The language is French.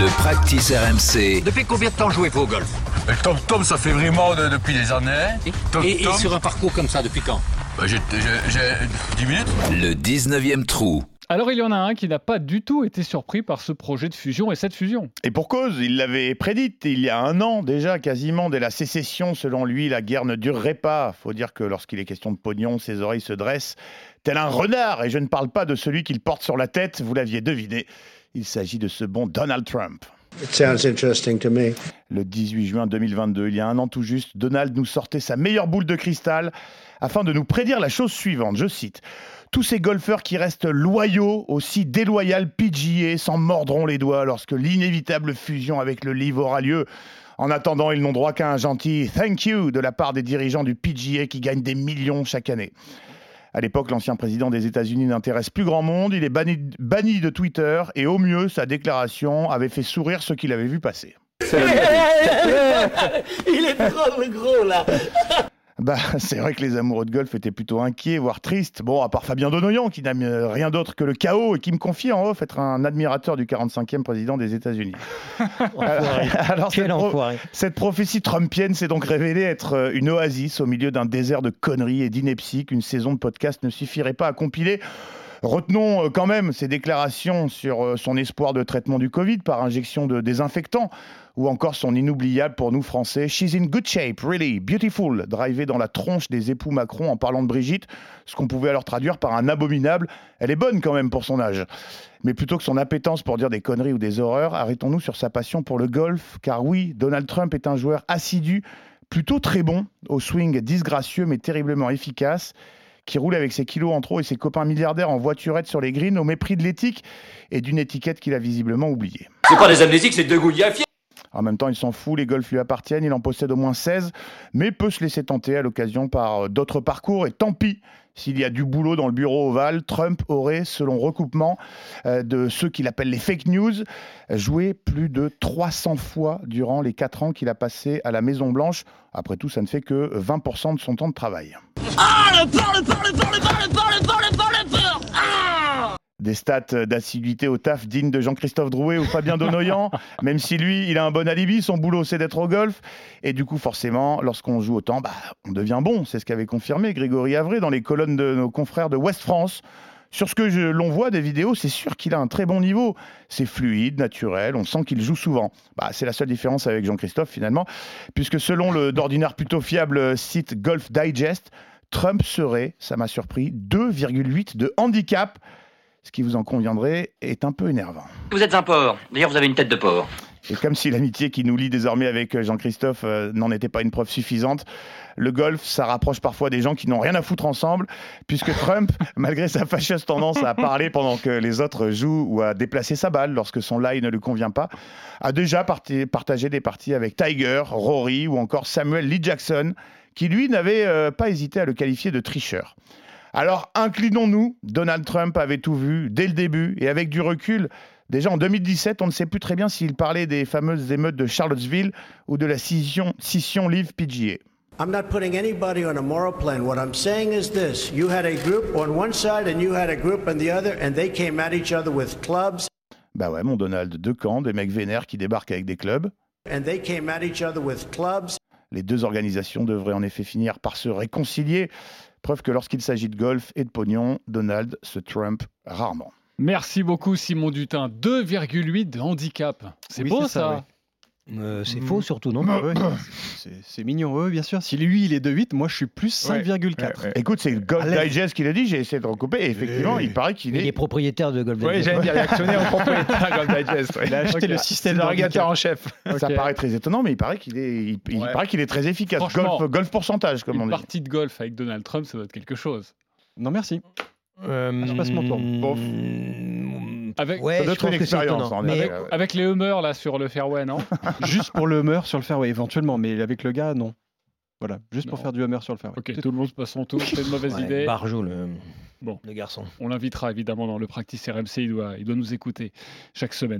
Le practice RMC. Depuis combien de temps jouez-vous au golf Le Tom Tom, ça fait vraiment de- depuis des années. Tom et, et Tom, sur un parcours comme ça, depuis quand bah, j'ai j'ai- j'ai 10 minutes. Le 19e trou. Alors il y en a un qui n'a pas du tout été surpris par ce projet de fusion et cette fusion. Et pour cause, il l'avait prédite il y a un an déjà, quasiment dès la sécession. Selon lui, la guerre ne durerait pas. Faut dire que lorsqu'il est question de pognon, ses oreilles se dressent tel un renard. Et je ne parle pas de celui qu'il porte sur la tête, vous l'aviez deviné. Il s'agit de ce bon Donald Trump. It sounds interesting to me. Le 18 juin 2022, il y a un an tout juste, Donald nous sortait sa meilleure boule de cristal afin de nous prédire la chose suivante. Je cite. Tous ces golfeurs qui restent loyaux, aussi déloyal PGA, s'en mordront les doigts lorsque l'inévitable fusion avec le Live aura lieu. En attendant, ils n'ont droit qu'à un gentil thank you de la part des dirigeants du PGA qui gagnent des millions chaque année. À l'époque, l'ancien président des États-Unis n'intéresse plus grand monde. Il est banni, de Twitter et au mieux, sa déclaration avait fait sourire ceux qui l'avaient vu passer. Il est le gros, là Bah, c'est vrai que les amoureux de golf étaient plutôt inquiets, voire tristes. Bon, à part Fabien Donoyan, qui n'aime euh, rien d'autre que le chaos et qui me confie en off être un admirateur du 45e président des États-Unis. Alors, cette, pro- cette prophétie trumpienne s'est donc révélée être euh, une oasis au milieu d'un désert de conneries et d'inepties qu'une saison de podcast ne suffirait pas à compiler. Retenons euh, quand même ses déclarations sur euh, son espoir de traitement du Covid par injection de désinfectant ou encore son inoubliable pour nous Français. She's in good shape, really, beautiful, drivé dans la tronche des époux Macron en parlant de Brigitte, ce qu'on pouvait alors traduire par un abominable. Elle est bonne quand même pour son âge. Mais plutôt que son appétence pour dire des conneries ou des horreurs, arrêtons-nous sur sa passion pour le golf, car oui, Donald Trump est un joueur assidu, plutôt très bon, au swing disgracieux mais terriblement efficace qui roule avec ses kilos en trop et ses copains milliardaires en voiturette sur les greens au mépris de l'éthique et d'une étiquette qu'il a visiblement oubliée. C'est pas des amnésiques, c'est deux gouilles à fier En même temps, il s'en fout, les golfs lui appartiennent, il en possède au moins 16, mais peut se laisser tenter à l'occasion par euh, d'autres parcours. Et tant pis, s'il y a du boulot dans le bureau ovale, Trump aurait, selon recoupement euh, de ceux qu'il appelle les fake news, joué plus de 300 fois durant les 4 ans qu'il a passé à la Maison-Blanche. Après tout, ça ne fait que 20% de son temps de travail. Des stats d'assiduité au taf dignes de Jean-Christophe Drouet ou Fabien Donoyan, même si lui, il a un bon alibi, son boulot c'est d'être au golf. Et du coup, forcément, lorsqu'on joue autant, bah, on devient bon. C'est ce qu'avait confirmé Grégory Avray dans les colonnes de nos confrères de West France. Sur ce que l'on voit des vidéos, c'est sûr qu'il a un très bon niveau. C'est fluide, naturel, on sent qu'il joue souvent. Bah, c'est la seule différence avec Jean-Christophe finalement, puisque selon le d'ordinaire plutôt fiable site Golf Digest, Trump serait, ça m'a surpris, 2,8 de handicap, ce qui vous en conviendrait est un peu énervant. Vous êtes un porc. D'ailleurs, vous avez une tête de porc. Et comme si l'amitié qui nous lie désormais avec euh, Jean-Christophe euh, n'en était pas une preuve suffisante, le golf, ça rapproche parfois des gens qui n'ont rien à foutre ensemble, puisque Trump, malgré sa fâcheuse tendance à parler pendant que les autres jouent ou à déplacer sa balle lorsque son lie ne lui convient pas, a déjà partagé des parties avec Tiger, Rory ou encore Samuel Lee Jackson, qui lui n'avait euh, pas hésité à le qualifier de tricheur. Alors inclinons-nous, Donald Trump avait tout vu dès le début et avec du recul. Déjà en 2017, on ne sait plus très bien s'il parlait des fameuses émeutes de Charlottesville ou de la scission, scission Live PGA. I'm not putting anybody on a moral plane. What I'm saying is this you had a group on one side and you had a group on the other, and they came at each other with clubs, Bah ouais, mon Donald, deux camps, des mecs vénères qui débarquent avec des clubs. and they came at each other with clubs. Les deux organisations devraient en effet finir par se réconcilier. Preuve que lorsqu'il s'agit de golf et de pognon, Donald se trumpe rarement. Merci beaucoup Simon Dutin. 2,8 de handicap. C'est Oui, beau ça, Euh, c'est faux surtout, non Ouais, c'est- c'est mignon, oui, bien sûr. Si lui, il est de 8, moi, je suis plus 5,4. Écoute, c'est Golf. Digest qui l'a dit, j'ai essayé de recouper, et effectivement, Oui. il paraît qu'il Il est... est propriétaire de Golden Ouais, Gate. j'allais dire, en propriétaire Gold Digest. ouais. Il a acheté le système régateur d'handicap. en chef. Ça paraît très étonnant, mais il paraît qu'il est, il, il Ouais. paraît qu'il est très efficace. Golf, golf pourcentage, comme on Une dit. partie de golf avec Donald Trump, ça doit être quelque chose. Non, merci. Euh, Je passe mon tour. Bon. Avec, Ouais, je une expérience, étonnant. en Mais effet. avec, avec les Hummers là sur le fairway, non Juste pour le Hummer sur le fairway, éventuellement, mais avec le gars, non. Voilà, juste pour faire du Hummer sur le fairway. Ok, tout le monde passe son tour, c'est une mauvaise ouais, idée. Barjot, le, Bon. le garçon. On l'invitera évidemment dans le practice RMC, il doit, il doit nous écouter chaque semaine.